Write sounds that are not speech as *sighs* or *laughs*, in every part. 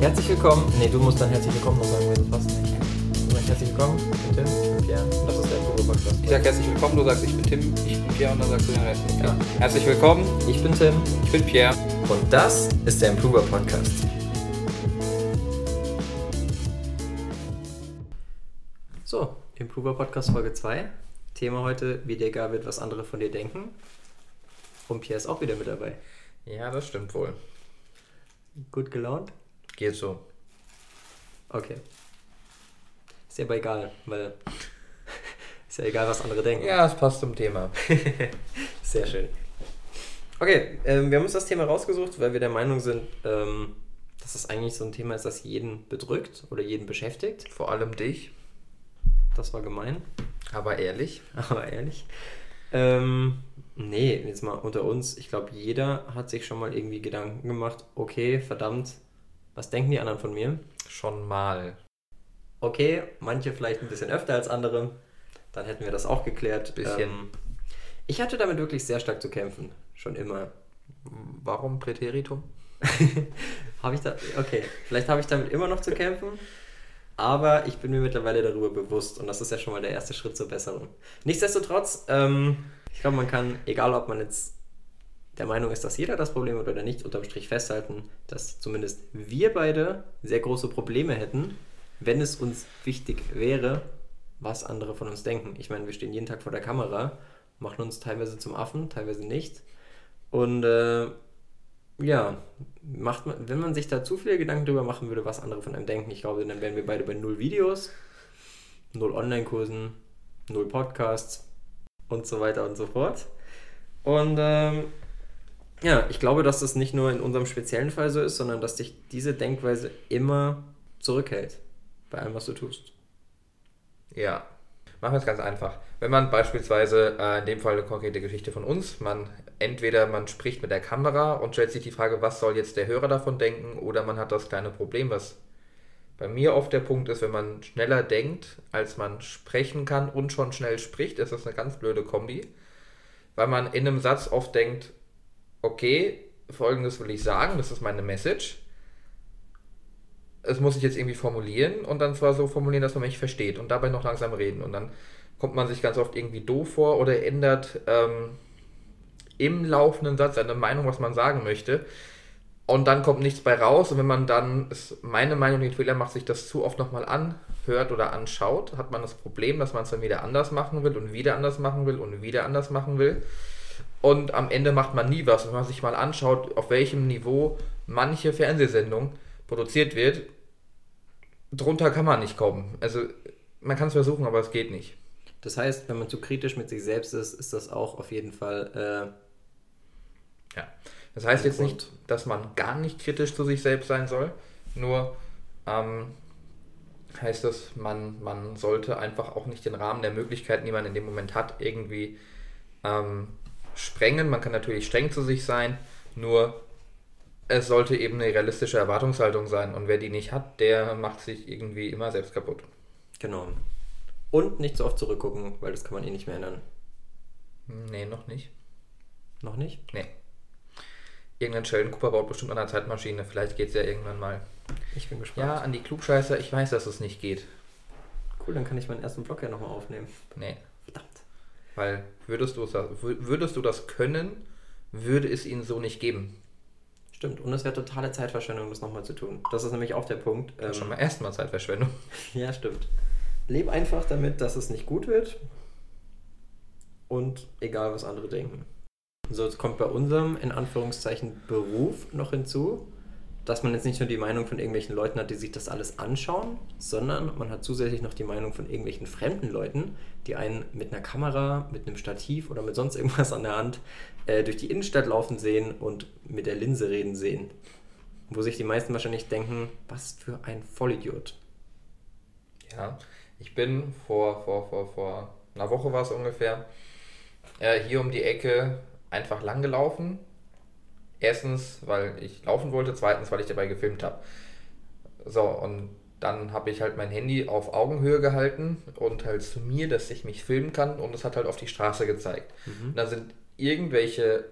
Herzlich willkommen. Nee, du musst dann herzlich willkommen noch sagen, wenn du passt nicht. Du sagst herzlich willkommen. Ich bin Tim, ich bin Pierre. Und das ist der Puro Podcast. Ich sag herzlich willkommen, du sagst, ich bin Tim, ich bin Pierre und dann sagst du den Rest. Okay. Ja. Herzlich willkommen, Ich bin Tim. ich bin Pierre. Und das ist der Improver Podcast. So, Improver Podcast Folge 2. Thema heute, wie dir egal wird, was andere von dir denken. Und Pierre ist auch wieder mit dabei. Ja, das stimmt wohl. Gut gelaunt? Geht so. Okay. Ist ja aber egal, weil *laughs* ist ja egal, was andere denken. Ja, es passt zum Thema. *laughs* Sehr schön. Okay, ähm, wir haben uns das Thema rausgesucht, weil wir der Meinung sind, ähm, dass das eigentlich so ein Thema ist, das jeden bedrückt oder jeden beschäftigt. Vor allem dich, Das war gemein, aber ehrlich. *laughs* aber ehrlich. Ähm, nee, jetzt mal unter uns. Ich glaube, jeder hat sich schon mal irgendwie Gedanken gemacht, okay, verdammt, was denken die anderen von mir? Schon mal. Okay, manche vielleicht ein bisschen öfter als andere. Dann hätten wir das auch geklärt. Bisschen. Ähm, ich hatte damit wirklich sehr stark zu kämpfen. Schon immer. Warum Präteritum? *laughs* habe ich da. Okay, vielleicht habe ich damit immer noch zu kämpfen. Aber ich bin mir mittlerweile darüber bewusst und das ist ja schon mal der erste Schritt zur Besserung. Nichtsdestotrotz, ähm, ich glaube, man kann, egal ob man jetzt der Meinung ist, dass jeder das Problem hat oder nicht, unterm Strich festhalten, dass zumindest wir beide sehr große Probleme hätten, wenn es uns wichtig wäre, was andere von uns denken. Ich meine, wir stehen jeden Tag vor der Kamera, machen uns teilweise zum Affen, teilweise nicht. Und äh, ja, macht man, wenn man sich da zu viele Gedanken drüber machen würde, was andere von einem denken, ich glaube, dann wären wir beide bei null Videos, null Online-Kursen, null Podcasts und so weiter und so fort. Und ähm, ja, ich glaube, dass das nicht nur in unserem speziellen Fall so ist, sondern dass dich diese Denkweise immer zurückhält bei allem, was du tust. Ja. Machen wir es ganz einfach. Wenn man beispielsweise, äh, in dem Fall eine konkrete Geschichte von uns, man entweder man spricht mit der Kamera und stellt sich die Frage, was soll jetzt der Hörer davon denken, oder man hat das kleine Problem, was bei mir oft der Punkt ist, wenn man schneller denkt, als man sprechen kann und schon schnell spricht, ist das eine ganz blöde Kombi, weil man in einem Satz oft denkt, okay, folgendes will ich sagen, das ist meine Message. Es muss ich jetzt irgendwie formulieren und dann zwar so formulieren, dass man mich versteht und dabei noch langsam reden. Und dann kommt man sich ganz oft irgendwie doof vor oder ändert ähm, im laufenden Satz seine Meinung, was man sagen möchte. Und dann kommt nichts bei raus. Und wenn man dann, ist meine Meinung, den Fehler macht, sich das zu oft nochmal anhört oder anschaut, hat man das Problem, dass man es dann wieder anders machen will und wieder anders machen will und wieder anders machen will. Und am Ende macht man nie was. Wenn man sich mal anschaut, auf welchem Niveau manche Fernsehsendung produziert wird, drunter kann man nicht kommen. Also man kann es versuchen, aber es geht nicht. Das heißt, wenn man zu kritisch mit sich selbst ist, ist das auch auf jeden Fall äh, Ja. Das heißt jetzt Und- nicht, dass man gar nicht kritisch zu sich selbst sein soll, nur ähm, heißt es, man, man sollte einfach auch nicht den Rahmen der Möglichkeiten, die man in dem Moment hat, irgendwie ähm, sprengen. Man kann natürlich streng zu sich sein, nur es sollte eben eine realistische Erwartungshaltung sein und wer die nicht hat, der macht sich irgendwie immer selbst kaputt. Genau. Und nicht so oft zurückgucken, weil das kann man eh nicht mehr ändern. Nee, noch nicht. Noch nicht? Nee. Irgendein Sheldon Cooper baut bestimmt an einer Zeitmaschine. Vielleicht geht es ja irgendwann mal. Ich bin gespannt. Ja, an die Klugscheißer, ich weiß, dass es nicht geht. Cool, dann kann ich meinen ersten Blog ja nochmal aufnehmen. Nee. Weil würdest du, es, würdest du das können, würde es ihn so nicht geben. Stimmt, und es wäre totale Zeitverschwendung, das nochmal zu tun. Das ist nämlich auch der Punkt. Das ist schon Ähm, mal erstmal Zeitverschwendung. *laughs* ja, stimmt. Leb einfach damit, dass es nicht gut wird. Und egal, was andere denken. So, jetzt kommt bei unserem, in Anführungszeichen, Beruf noch hinzu, dass man jetzt nicht nur die Meinung von irgendwelchen Leuten hat, die sich das alles anschauen, sondern man hat zusätzlich noch die Meinung von irgendwelchen fremden Leuten, die einen mit einer Kamera, mit einem Stativ oder mit sonst irgendwas an der Hand äh, durch die Innenstadt laufen sehen und mit der Linse reden sehen. Wo sich die meisten wahrscheinlich denken, was für ein Vollidiot. Ja, ich bin vor, vor, vor, vor einer Woche war es ungefähr, äh, hier um die Ecke einfach lang gelaufen. Erstens, weil ich laufen wollte, zweitens, weil ich dabei gefilmt habe. So, und dann habe ich halt mein Handy auf Augenhöhe gehalten und halt zu mir, dass ich mich filmen kann und es hat halt auf die Straße gezeigt. Und da sind irgendwelche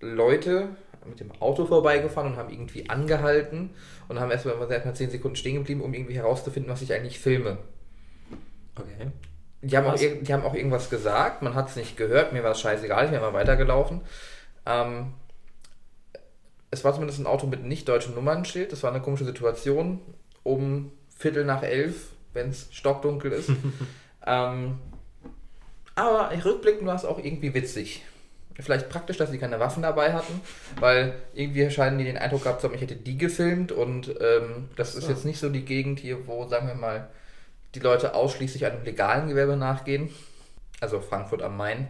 Leute mit dem Auto vorbeigefahren und haben irgendwie angehalten und haben erstmal erstmal 10 Sekunden stehen geblieben, um irgendwie herauszufinden, was ich eigentlich filme. Okay. Die haben, auch, Was? die haben auch irgendwas gesagt, man hat es nicht gehört, mir war es scheißegal, ich bin mal weitergelaufen. Ähm, es war zumindest ein Auto mit nicht deutschem Nummernschild, das war eine komische Situation, um Viertel nach elf, wenn es stockdunkel ist. *laughs* ähm, aber rückblickend war es auch irgendwie witzig. Vielleicht praktisch, dass sie keine Waffen dabei hatten, weil irgendwie scheinen die den Eindruck gehabt zu haben, ich hätte die gefilmt und ähm, das ist So. jetzt nicht so die Gegend hier, wo, sagen wir mal, die Leute ausschließlich einem legalen Gewerbe nachgehen. Also Frankfurt am Main.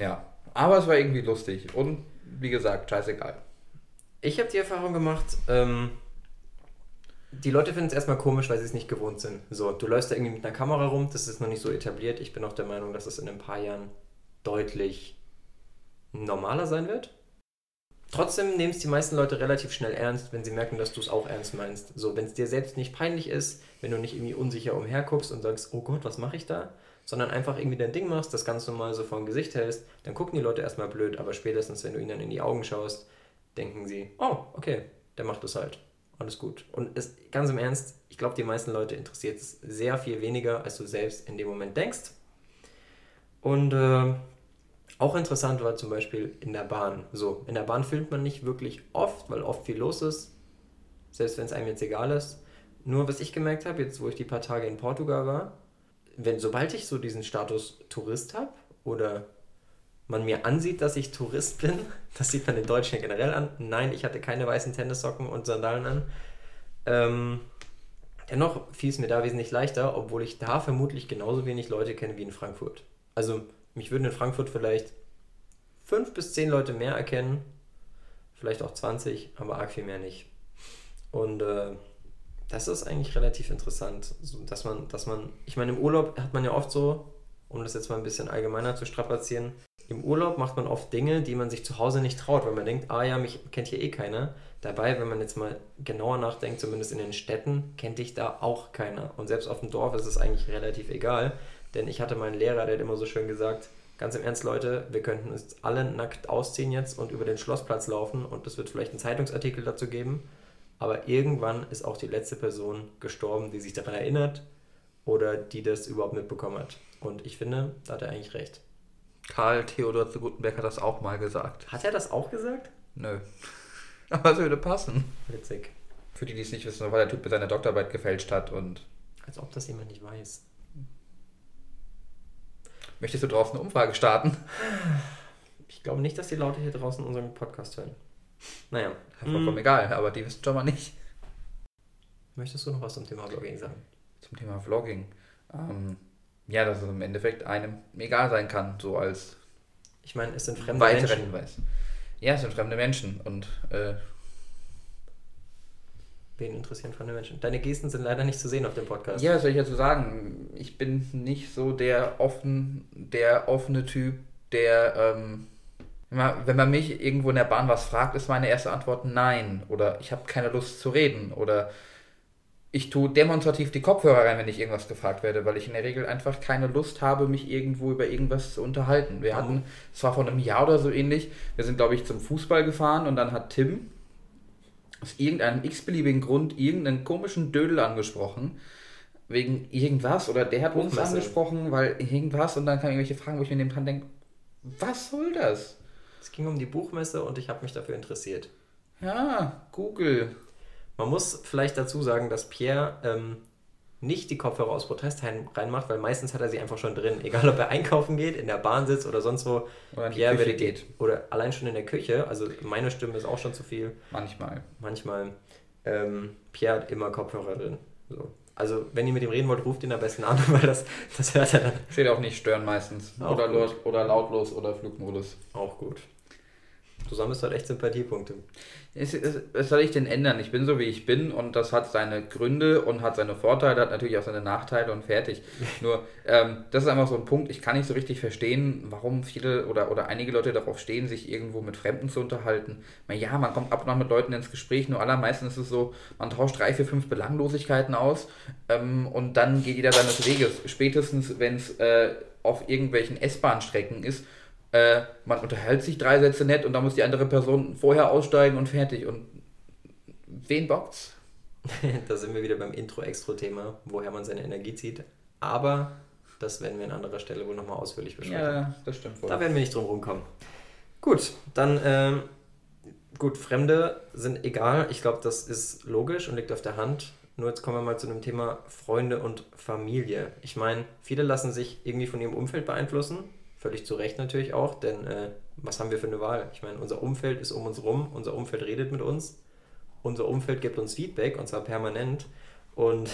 Ja, aber es war irgendwie lustig und wie gesagt, scheißegal. Ich habe die Erfahrung gemacht, ähm, die Leute finden es erstmal komisch, weil sie es nicht gewohnt sind. So, du läufst da irgendwie mit einer Kamera rum, das ist noch nicht so etabliert. Ich bin auch der Meinung, dass es in ein paar Jahren deutlich normaler sein wird. Trotzdem nehmen es die meisten Leute relativ schnell ernst, wenn sie merken, dass du es auch ernst meinst. So, wenn es dir selbst nicht peinlich ist, wenn du nicht irgendwie unsicher umherguckst und sagst, oh Gott, was mache ich da? Sondern einfach irgendwie dein Ding machst, das ganz normal so vor dem Gesicht hältst, dann gucken die Leute erstmal blöd, aber spätestens, wenn du ihnen dann in die Augen schaust, denken sie, oh, okay, der macht es halt. Alles gut. Und es, ganz im Ernst, ich glaube, die meisten Leute interessiert es sehr viel weniger, als du selbst in dem Moment denkst. Und äh, auch interessant war zum Beispiel in der Bahn. So, in der Bahn filmt man nicht wirklich oft, weil oft viel los ist. Selbst wenn es einem jetzt egal ist. Nur was ich gemerkt habe, jetzt wo ich die paar Tage in Portugal war, wenn sobald ich so diesen Status Tourist habe oder man mir ansieht, dass ich Tourist bin, *laughs* das sieht man den Deutschen generell an. Nein, ich hatte keine weißen Tennissocken und Sandalen an. Ähm, dennoch fiel es mir da wesentlich leichter, obwohl ich da vermutlich genauso wenig Leute kenne wie in Frankfurt. Also mich würden in Frankfurt vielleicht fünf bis zehn Leute mehr erkennen, vielleicht auch 20, aber arg viel mehr nicht. Und äh, das ist eigentlich relativ interessant, dass man, dass man, ich meine, im Urlaub hat man ja oft so, um das jetzt mal ein bisschen allgemeiner zu strapazieren, im Urlaub macht man oft Dinge, die man sich zu Hause nicht traut, weil man denkt, ah ja, mich kennt hier eh keiner. Dabei, wenn man jetzt mal genauer nachdenkt, zumindest in den Städten, kennt dich da auch keiner. Und selbst auf dem Dorf ist es eigentlich relativ egal, denn ich hatte meinen Lehrer, der hat immer so schön gesagt, ganz im Ernst, Leute, wir könnten uns alle nackt ausziehen jetzt und über den Schlossplatz laufen und es wird vielleicht einen Zeitungsartikel dazu geben, aber irgendwann ist auch die letzte Person gestorben, die sich daran erinnert oder die das überhaupt mitbekommen hat. Und ich finde, da hat er eigentlich recht. Karl Theodor zu Gutenberg hat das auch mal gesagt. Hat er das auch gesagt? Nö. *laughs* Aber es würde passen. Witzig. Für die, die es nicht wissen, weil der Typ mit seiner Doktorarbeit gefälscht hat und Als ob das jemand nicht weiß. möchtest du draußen eine Umfrage starten? *sighs* Ich glaube nicht, dass die Leute hier draußen unseren Podcast hören. Naja. Vollkommen mm, egal, aber die wissen schon mal nicht. Möchtest du noch was zum Thema Blogging sagen? Zum Thema Vlogging. Ähm, ja, dass es im Endeffekt einem egal sein kann, so als Ich meine, es sind fremde weiterer Menschen. Hinweis. Ja, es sind fremde Menschen und äh, Wen interessieren fremde Menschen? Deine Gesten sind leider nicht zu sehen auf dem Podcast. ja, was soll ich dazu sagen? Ich bin nicht so der offen, der offene Typ, der ähm, wenn man, wenn man mich irgendwo in der Bahn was fragt, ist meine erste Antwort nein oder ich habe keine Lust zu reden oder ich tue demonstrativ die Kopfhörer rein, wenn ich irgendwas gefragt werde, weil ich in der Regel einfach keine Lust habe, mich irgendwo über irgendwas zu unterhalten. Wir hatten, es war vor einem Jahr oder so ähnlich, wir sind, glaube ich, zum Fußball gefahren und dann hat Tim aus irgendeinem x-beliebigen Grund irgendeinen komischen Dödel angesprochen. Wegen irgendwas oder der hat uns angesprochen, weil irgendwas und dann kamen irgendwelche Fragen, wo ich mir neben dran denke, was soll das? Es ging um die Buchmesse und ich habe mich dafür interessiert. Ja, Google. Man muss vielleicht dazu sagen, dass Pierre ähm, nicht die Kopfhörer aus Protest rein- reinmacht, weil meistens hat er sie einfach schon drin. Egal, ob er einkaufen geht, in der Bahn sitzt oder sonst wo. Oder in die Pierre würde geht. Oder allein schon in der Küche. Also meine Stimme ist auch schon zu viel. Manchmal. Manchmal. Ähm, Pierre hat immer Kopfhörer drin. So. Also, wenn ihr mit ihm reden wollt, ruft ihn am besten an, *laughs* weil das, das hört er dann Steht auch nicht stören meistens. Auch oder, laut, oder lautlos oder Flugmodus. auch gut. Du sammelst halt echt Sympathiepunkte. Was soll ich denn ändern? Ich bin so, wie ich bin und das hat seine Gründe und hat seine Vorteile, hat natürlich auch seine Nachteile und fertig. *laughs* Nur, ähm, das ist einfach so ein Punkt, ich kann nicht so richtig verstehen, warum viele oder, oder einige Leute darauf stehen, sich irgendwo mit Fremden zu unterhalten. Na ja, man kommt ab und an mit Leuten ins Gespräch, nur allermeistens ist es so, man tauscht drei, vier, fünf Belanglosigkeiten aus ähm, und dann geht jeder seines Weges. Spätestens, wenn es äh, auf irgendwelchen S-Bahn-Strecken ist, äh, man unterhält sich drei Sätze nett und dann muss die andere Person vorher aussteigen und fertig. Und wen bockt's? *laughs* da sind wir wieder beim Intro-Extro-Thema, woher man seine Energie zieht. Aber das werden wir an anderer Stelle wohl nochmal ausführlich besprechen. Ja, das stimmt wohl. Da werden wir nicht drum rumkommen. Gut, dann, ähm, gut, Fremde sind egal. Ich glaube, das ist logisch und liegt auf der Hand. Nur jetzt kommen wir mal zu dem Thema Freunde und Familie. Ich meine, viele lassen sich irgendwie von ihrem Umfeld beeinflussen. Völlig zu Recht natürlich auch, denn äh, was haben wir für eine Wahl? Ich meine, unser Umfeld ist um uns rum, unser Umfeld redet mit uns, unser Umfeld gibt uns Feedback und zwar permanent. Und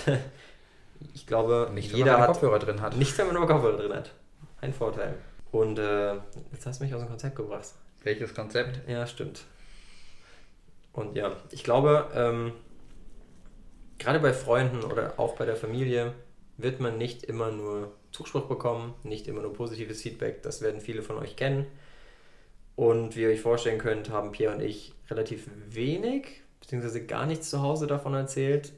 *laughs* ich glaube, nicht, jeder wenn man hat Kopfhörer drin hat. Nicht, wenn man nur Kopfhörer drin hat. Ein Vorteil. Und äh, jetzt hast du mich aus dem Konzept gebracht. Welches Konzept? Ja, stimmt. Und ja, ich glaube, ähm, gerade bei Freunden oder auch bei der Familie wird man nicht immer nur Zuspruch bekommen, nicht immer nur positives Feedback. Das werden viele von euch kennen. Und wie ihr euch vorstellen könnt, haben Pierre und ich relativ wenig, beziehungsweise gar nichts zu Hause davon erzählt,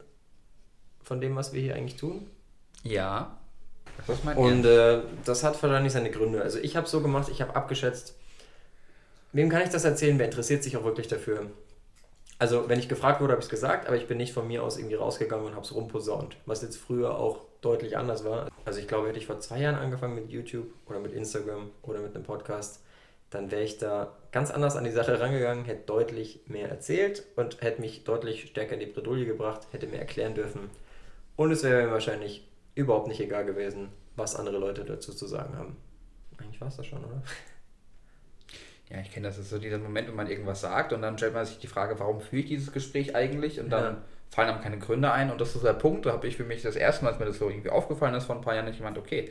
von dem, was wir hier eigentlich tun. Ja. Das ist mein Und äh, das hat wahrscheinlich seine Gründe. Also ich habe so gemacht, ich habe abgeschätzt, wem kann ich das erzählen, wer interessiert sich auch wirklich dafür. Also wenn ich gefragt wurde, habe ich es gesagt, aber ich bin nicht von mir aus irgendwie rausgegangen und habe es rumposaunt, was jetzt früher auch deutlich anders war. Also ich glaube, hätte ich vor zwei Jahren angefangen mit YouTube oder mit Instagram oder mit einem Podcast, dann wäre ich da ganz anders an die Sache rangegangen, hätte deutlich mehr erzählt und hätte mich deutlich stärker in die Bredouille gebracht, hätte mir erklären dürfen. Und es wäre mir wahrscheinlich überhaupt nicht egal gewesen, was andere Leute dazu zu sagen haben. Eigentlich war es das schon, oder? Ja, ich kenne das. Das ist so dieser Moment, wenn man irgendwas sagt und dann stellt man sich die Frage, warum führe ich dieses Gespräch eigentlich? Und dann ja. fallen einem keine Gründe ein. Und das ist der Punkt, da habe ich für mich das erste Mal, als mir das so irgendwie aufgefallen ist, vor ein paar Jahren, nicht gemeint, okay,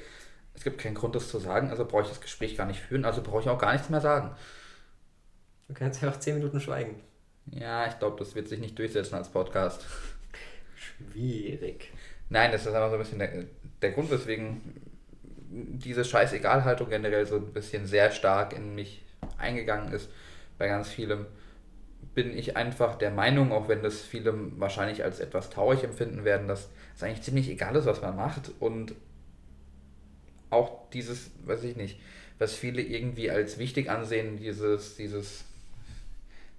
es gibt keinen Grund, das zu sagen, also brauche ich das Gespräch gar nicht führen, also brauche ich auch gar nichts mehr sagen. Du kannst ja auch zehn Minuten schweigen. Ja, ich glaube, das wird sich nicht durchsetzen als Podcast. Schwierig. Nein, das ist einfach so ein bisschen der, der Grund, weswegen diese Scheiß-Egal-Haltung generell so ein bisschen sehr stark in mich eingegangen ist. Bei ganz vielem bin ich einfach der Meinung, auch wenn das viele wahrscheinlich als etwas traurig empfinden werden, dass es eigentlich ziemlich egal ist, was man macht und auch dieses, weiß ich nicht, was viele irgendwie als wichtig ansehen, dieses, dieses,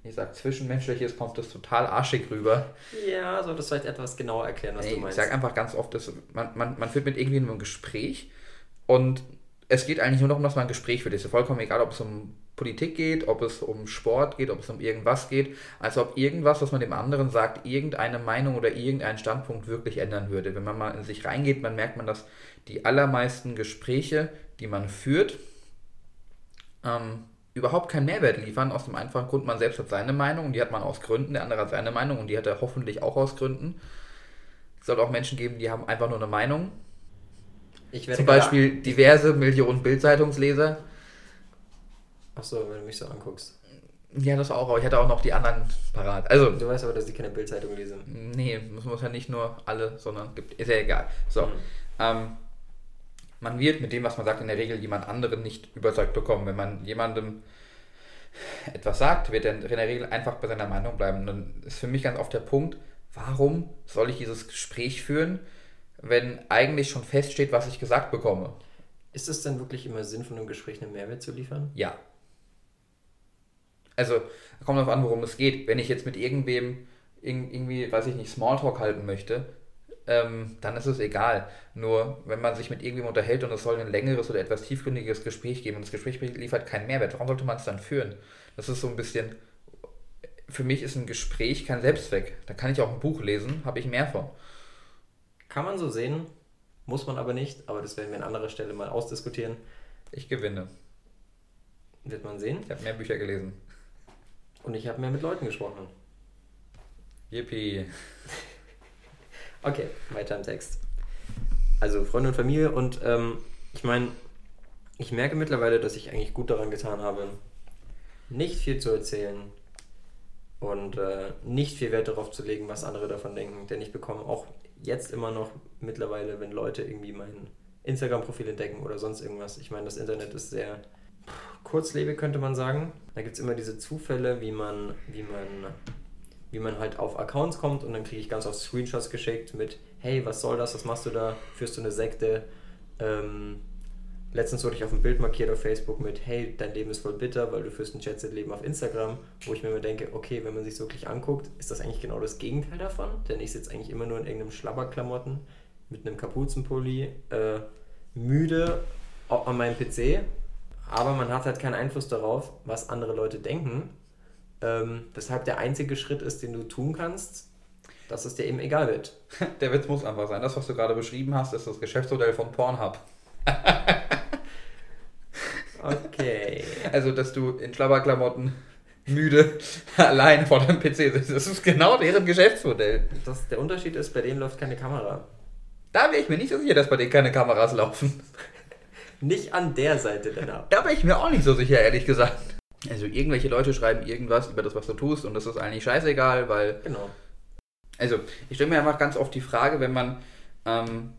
ich sag zwischenmenschliches, kommt das total arschig rüber. Ja, solltest du vielleicht etwas genauer erklären, was nee, du meinst. Ich sag einfach ganz oft, dass man, man, man führt mit irgendwie ein Gespräch und es geht eigentlich nur darum, dass man ein Gespräch führt. Es ist vollkommen egal, ob es um Politik geht, ob es um Sport geht, ob es um irgendwas geht, als ob irgendwas, was man dem anderen sagt, irgendeine Meinung oder irgendeinen Standpunkt wirklich ändern würde. Wenn man mal in sich reingeht, dann merkt man, dass die allermeisten Gespräche, die man führt, ähm, überhaupt keinen Mehrwert liefern, aus dem einfachen Grund, man selbst hat seine Meinung und die hat man aus Gründen, der andere hat seine Meinung und die hat er hoffentlich auch aus Gründen. Es soll auch Menschen geben, die haben einfach nur eine Meinung. Zum Beispiel diverse Millionen Bildzeitungsleser Achso, wenn du mich so anguckst. Ja, das auch, aber ich hatte auch noch die anderen parat. Also, du weißt aber, dass ich keine Bildzeitung lese. Nee, muss man ja nicht nur alle, sondern gibt, ist ja egal. So. Mhm. Ähm, man wird mit dem, was man sagt, in der Regel jemand anderen nicht überzeugt bekommen. Wenn man jemandem etwas sagt, wird er in der Regel einfach bei seiner Meinung bleiben. Und dann ist für mich ganz oft der Punkt, warum soll ich dieses Gespräch führen, wenn eigentlich schon feststeht, was ich gesagt bekomme? Ist es denn wirklich immer Sinn von einem Gespräch, einen Mehrwert zu liefern? Ja. Also, kommt darauf an, worum es geht. Wenn ich jetzt mit irgendwem irgendwie, weiß ich nicht, Smalltalk halten möchte, ähm, dann ist es egal. Nur, wenn man sich mit irgendwem unterhält und es soll ein längeres oder etwas tiefgründiges Gespräch geben und das Gespräch liefert keinen Mehrwert, warum sollte man es dann führen? Das ist so ein bisschen, für mich ist ein Gespräch kein Selbstzweck. Da kann ich auch ein Buch lesen, habe ich mehr von. Kann man so sehen, muss man aber nicht, aber das werden wir an anderer Stelle mal ausdiskutieren. Ich gewinne. Wird man sehen. Ich habe mehr Bücher gelesen. Und ich habe mehr mit Leuten gesprochen. Yippie. *laughs* okay, weiter im Text. Also Freunde und Familie und ähm, ich meine, ich merke mittlerweile, dass ich eigentlich gut daran getan habe, nicht viel zu erzählen und äh, nicht viel Wert darauf zu legen, was andere davon denken. Denn ich bekomme auch jetzt immer noch mittlerweile, wenn Leute irgendwie mein Instagram-Profil entdecken oder sonst irgendwas. Ich meine, das Internet ist sehr kurzlebig, könnte man sagen. Da gibt es immer diese Zufälle, wie man, wie man, wie man halt auf Accounts kommt und dann kriege ich ganz oft Screenshots geschickt mit, hey, was soll das, was machst du da, führst du eine Sekte, ähm, Letztens wurde ich auf ein Bild markiert auf Facebook mit, hey, dein Leben ist voll bitter, weil du führst ein Jet-Set-Leben auf Instagram, wo ich mir immer denke, okay, wenn man sich wirklich anguckt, ist das eigentlich genau das Gegenteil davon, denn ich sitze eigentlich immer nur in irgendeinem Schlabberklamotten mit einem Kapuzenpulli, äh, müde an meinem PC, aber man hat halt keinen Einfluss darauf, was andere Leute denken, ähm, weshalb der einzige Schritt ist, den du tun kannst, dass es dir eben egal wird. *laughs* Der Witz muss einfach sein. Das, was du gerade beschrieben hast, ist das Geschäftsmodell von Pornhub. *laughs* Okay. Also, dass du in Schlabberklamotten müde *laughs* allein vor deinem PC sitzt. Das ist genau deren Geschäftsmodell. Das, der Unterschied ist, bei denen läuft keine Kamera. Da wäre ich mir nicht so sicher, dass bei denen keine Kameras laufen. Nicht an der Seite, Lennart. Da wäre ich mir auch nicht so sicher, ehrlich gesagt. Also irgendwelche Leute schreiben irgendwas über das, was du tust und das ist eigentlich scheißegal, weil... Genau. Also, ich stelle mir einfach ganz oft die Frage, wenn man ähm,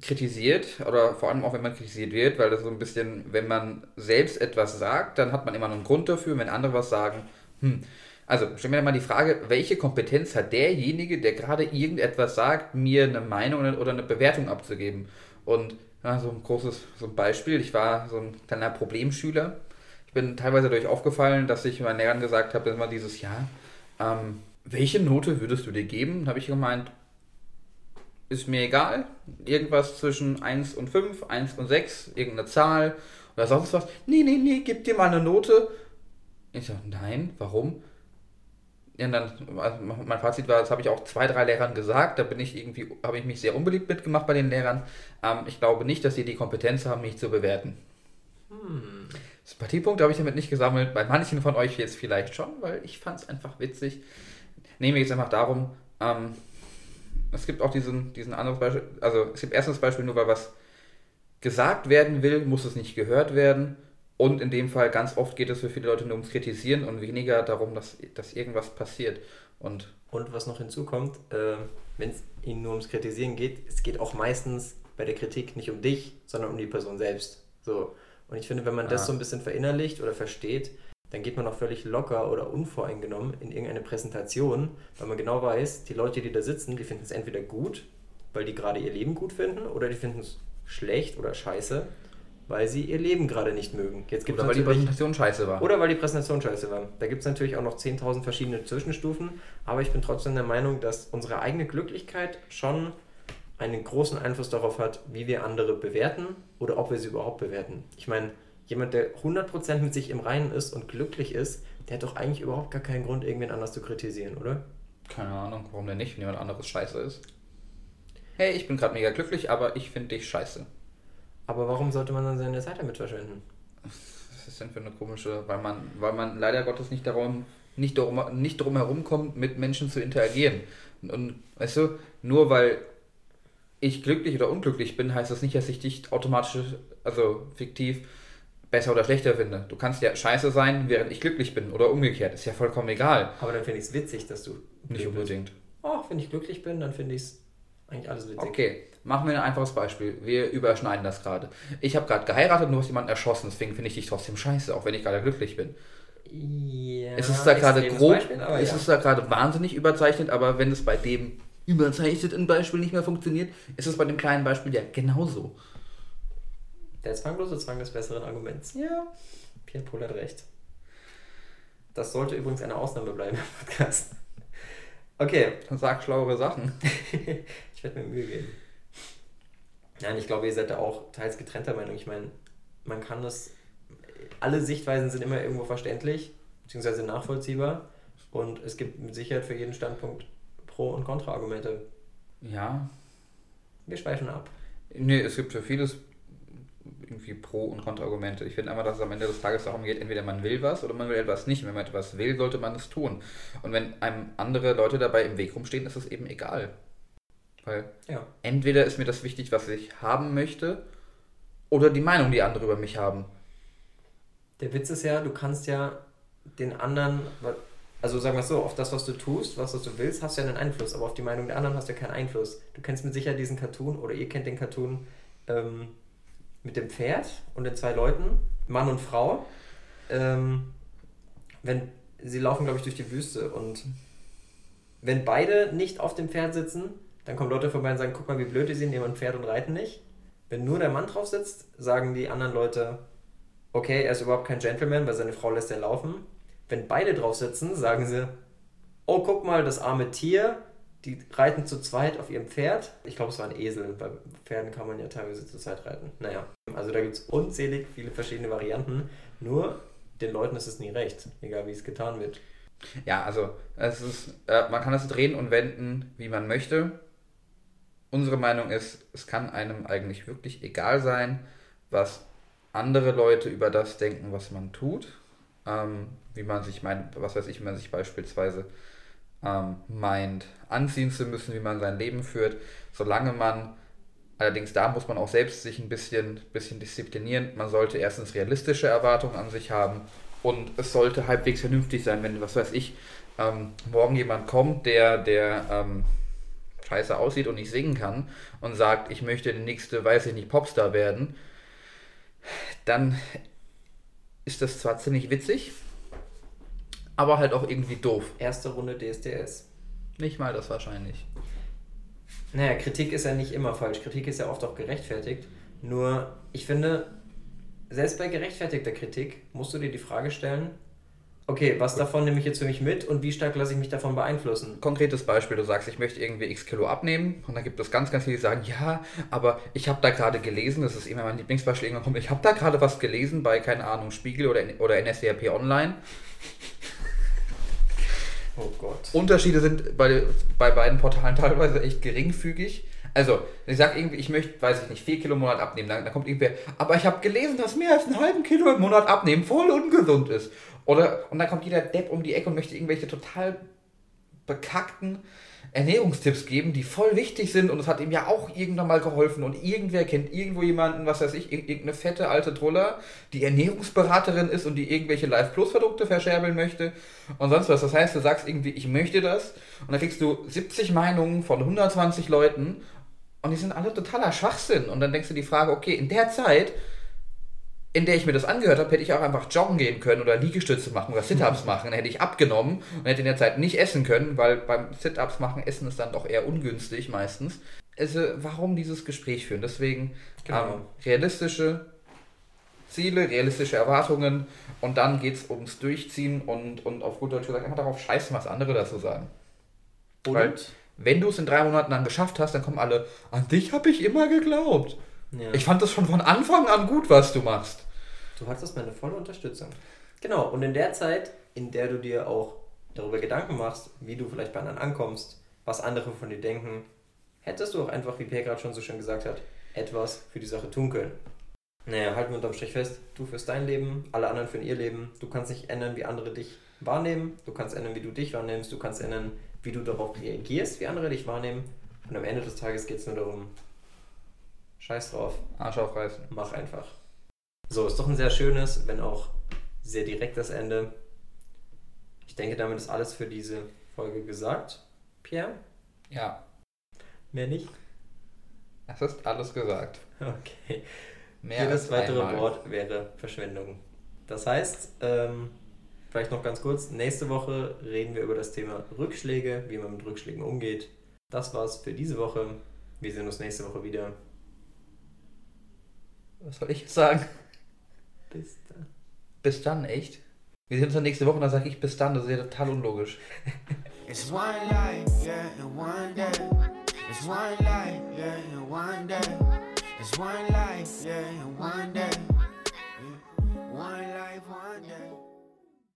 kritisiert oder vor allem auch wenn man kritisiert wird, weil das so ein bisschen, wenn man selbst etwas sagt, dann hat man immer einen Grund dafür, wenn andere was sagen, hm. Also stell mir mal die Frage, welche Kompetenz hat derjenige, der gerade irgendetwas sagt, mir eine Meinung oder eine Bewertung abzugeben? Und ja, so ein großes so ein Beispiel, ich war so ein kleiner Problemschüler. Ich bin teilweise dadurch aufgefallen, dass ich meinen Lehrern gesagt habe, immer dieses Jahr, ähm, welche Note würdest du dir geben? habe ich gemeint, ist mir egal. Irgendwas zwischen 1 und 5, 1 und 6, irgendeine Zahl oder sonst was. Nee, nee, nee, gib dir mal eine Note. Ich so, nein, warum? Ja, dann, mein Fazit war, das habe ich auch zwei, drei Lehrern gesagt, da bin ich irgendwie, habe ich mich sehr unbeliebt mitgemacht bei den Lehrern. Ähm, ich glaube nicht, dass sie die Kompetenz haben, mich zu bewerten. Hm. Sympathiepunkte habe ich damit nicht gesammelt, bei manchen von euch jetzt vielleicht schon, weil ich fand es einfach witzig. Nehme jetzt einfach darum, ähm, es gibt auch diesen, diesen anderes Beispiel, also es gibt erstens Beispiel, nur weil was gesagt werden will, muss es nicht gehört werden. Und in dem Fall ganz oft geht es für viele Leute nur ums Kritisieren und weniger darum, dass, dass irgendwas passiert. Und, und was noch hinzukommt, äh, wenn es ihnen nur ums Kritisieren geht, es geht auch meistens bei der Kritik nicht um dich, sondern um die Person selbst. So. Und ich finde, wenn man ah. das so ein bisschen verinnerlicht oder versteht, dann geht man auch völlig locker oder unvoreingenommen in irgendeine Präsentation, weil man genau weiß, die Leute, die da sitzen, die finden es entweder gut, weil die gerade ihr Leben gut finden, oder die finden es schlecht oder scheiße, weil sie ihr Leben gerade nicht mögen. Jetzt gibt's oder weil die Präsentation scheiße war. Oder weil die Präsentation scheiße war. Da gibt es natürlich auch noch 10.000 verschiedene Zwischenstufen, aber ich bin trotzdem der Meinung, dass unsere eigene Glücklichkeit schon einen großen Einfluss darauf hat, wie wir andere bewerten oder ob wir sie überhaupt bewerten. Ich meine, jemand, der 100% mit sich im Reinen ist und glücklich ist, der hat doch eigentlich überhaupt gar keinen Grund, irgendwen anders zu kritisieren, oder? Keine Ahnung, warum denn nicht, wenn jemand anderes scheiße ist. Hey, ich bin gerade mega glücklich, aber ich finde dich scheiße. Aber warum sollte man dann seine Zeit damit verschwenden? Was ist denn für eine komische, weil man, weil man leider Gottes nicht darum, nicht darum, nicht drum herum kommt, mit Menschen zu interagieren. Und, und weißt du, nur weil ich glücklich oder unglücklich bin, heißt das nicht, dass ich dich automatisch, also fiktiv, besser oder schlechter finde. Du kannst ja scheiße sein, während ich glücklich bin oder umgekehrt. Ist ja vollkommen egal. Aber dann finde ich es witzig, dass du. Nicht unbedingt. Oh, wenn ich glücklich bin, dann finde ich es eigentlich alles witzig. Okay, machen wir ein einfaches Beispiel. Wir überschneiden das gerade. Ich habe gerade geheiratet und du hast jemanden erschossen, deswegen finde ich dich trotzdem scheiße, auch wenn ich gerade glücklich bin. Ja, ist es da gerade grob, Beispiel, ist ja. es da gerade wahnsinnig überzeichnet, aber wenn es bei dem überzeichneten Beispiel nicht mehr funktioniert, ist es bei dem kleinen Beispiel ja genauso. Der zwanglose Zwang des besseren Arguments. Ja. Pierre Pohl hat recht. Das sollte übrigens eine Ausnahme bleiben im Podcast. Okay. Sag schlauere Sachen. *laughs* ich werde mir Mühe geben. Nein, ich glaube, ihr seid da auch teils getrennter Meinung. Ich meine, man kann das. Alle Sichtweisen sind immer irgendwo verständlich, beziehungsweise nachvollziehbar. Und es gibt mit Sicherheit für jeden Standpunkt Pro- und Kontraargumente. Ja. Wir schweifen ab. Nee, es gibt für vieles irgendwie Pro- und Kontraargumente. Ich finde einfach, dass es am Ende des Tages darum geht, entweder man will was oder man will etwas nicht. wenn man etwas will, sollte man es tun. Und wenn einem andere Leute dabei im Weg rumstehen, ist es eben egal. Weil ja. entweder ist mir das wichtig, was ich haben möchte, oder die Meinung, die andere über mich haben. Der Witz ist ja, du kannst ja den anderen, also sagen wir es so, auf das, was du tust, was, was du willst, hast du ja einen Einfluss, aber auf die Meinung der anderen hast du ja keinen Einfluss. Du kennst mit Sicherheit diesen Cartoon oder ihr kennt den Cartoon, ähm, mit dem Pferd und den zwei Leuten, Mann und Frau. Ähm, wenn sie laufen, glaube ich, durch die Wüste und wenn beide nicht auf dem Pferd sitzen, dann kommen Leute vorbei und sagen, guck mal, wie blöd die sind, nehmen ein Pferd und reiten nicht. Wenn nur der Mann drauf sitzt, sagen die anderen Leute, okay, er ist überhaupt kein Gentleman, weil seine Frau lässt er laufen. Wenn beide drauf sitzen, sagen sie, oh, guck mal, das arme Tier, die reiten zu zweit auf ihrem Pferd. Ich glaube, es war ein Esel. Bei Pferden kann man ja teilweise zu zweit reiten. Naja, also da gibt es unzählig viele verschiedene Varianten. Nur den Leuten ist es nie recht, egal wie es getan wird. Ja, also es ist, äh, man kann es drehen und wenden, wie man möchte. Unsere Meinung ist, es kann einem eigentlich wirklich egal sein, was andere Leute über das denken, was man tut. Ähm, wie man sich meint, was weiß ich, man sich beispielsweise ähm, meint, anziehen zu müssen, wie man sein Leben führt, solange man, allerdings da muss man auch selbst sich ein bisschen, bisschen disziplinieren, man sollte erstens realistische Erwartungen an sich haben und es sollte halbwegs vernünftig sein, wenn, was weiß ich, ähm, morgen jemand kommt, der, der ähm, scheiße aussieht und nicht singen kann und sagt, ich möchte der nächste, weiß ich nicht, Popstar werden, dann ist das zwar ziemlich witzig, aber halt auch irgendwie doof. Erste Runde DSDS. Nicht mal das wahrscheinlich. Naja, Kritik ist ja nicht immer falsch. Kritik ist ja oft auch gerechtfertigt. Nur, ich finde, selbst bei gerechtfertigter Kritik musst du dir die Frage stellen, okay, was davon nehme ich jetzt für mich mit und wie stark lasse ich mich davon beeinflussen? Konkretes Beispiel, du sagst, ich möchte irgendwie x Kilo abnehmen und dann gibt es ganz, ganz viele, die sagen, ja, aber ich habe da gerade gelesen, das ist immer mein Lieblingsbeispiel, irgendwann kommt, ich habe da gerade was gelesen bei, keine Ahnung, Spiegel oder, oder NSDAP Online Oh Gott. Unterschiede sind bei, bei beiden Portalen *laughs* teilweise echt geringfügig. Also, ich sage irgendwie, ich möchte, weiß ich nicht, 4 Kilo im Monat abnehmen. Dann, dann kommt irgendwer, aber ich habe gelesen, dass mehr als einen halben Kilo im Monat abnehmen voll ungesund ist. Oder, und dann kommt jeder Depp um die Ecke und möchte irgendwelche total bekackten Ernährungstipps geben, die voll wichtig sind. Und es hat ihm ja auch irgendwann mal geholfen. Und irgendwer kennt irgendwo jemanden, was weiß ich, irgendeine fette alte Truller, die Ernährungsberaterin ist und die irgendwelche Live Plus Produkte verscherbeln möchte. Und sonst was. Das heißt, du sagst irgendwie, ich möchte das. Und dann kriegst du 70 Meinungen von 120 Leuten. Und die sind alle totaler Schwachsinn. Und dann denkst du die Frage, okay, in der Zeit in der ich mir das angehört habe, hätte ich auch einfach joggen gehen können oder Liegestütze machen oder Sit-Ups mhm. machen. Dann hätte ich abgenommen und hätte in der Zeit nicht essen können, weil beim Sit-Ups machen Essen ist dann doch eher ungünstig meistens. Also, warum dieses Gespräch führen? Deswegen genau. ähm, realistische Ziele, realistische Erwartungen und dann geht es ums Durchziehen und, und auf gut Deutsch gesagt einfach darauf scheißen, was andere dazu sagen. Und? Weil, wenn du es in drei Monaten dann geschafft hast, dann kommen alle, an dich habe ich immer geglaubt. Ja. Ich fand das schon von Anfang an gut, was du machst. Du hattest meine volle Unterstützung. Genau, und in der Zeit, in der du dir auch darüber Gedanken machst, wie du vielleicht bei anderen ankommst, was andere von dir denken, hättest du auch einfach, wie Pierre gerade schon so schön gesagt hat, etwas für die Sache tun können. Naja, halten wir unterm Strich fest, du führst dein Leben, alle anderen führen ihr Leben. Du kannst nicht ändern, wie andere dich wahrnehmen. Du kannst ändern, wie du dich wahrnimmst. Du kannst ändern, wie du darauf reagierst, wie andere dich wahrnehmen. Und am Ende des Tages geht es nur darum, scheiß drauf. Arsch aufreißen. Mach einfach. So, ist doch ein sehr schönes, wenn auch sehr direktes Ende. Ich denke, damit ist alles für diese Folge gesagt. Pierre? Ja. Mehr nicht? Es ist alles gesagt. Okay. Mehr Jedes weitere einmal. Wort wäre Verschwendung. Das heißt, ähm, vielleicht noch ganz kurz, nächste Woche reden wir über das Thema Rückschläge, wie man mit Rückschlägen umgeht. Das war's für diese Woche. Wir sehen uns nächste Woche wieder. Was soll ich jetzt sagen? Bis dann. Bis dann, echt? Wir sehen uns dann nächste Woche und dann sage ich bis dann. Das ist ja total unlogisch. It's one life, yeah, and one day. It's one life, yeah, and one day. It's one life, yeah, and one day. One life, one day.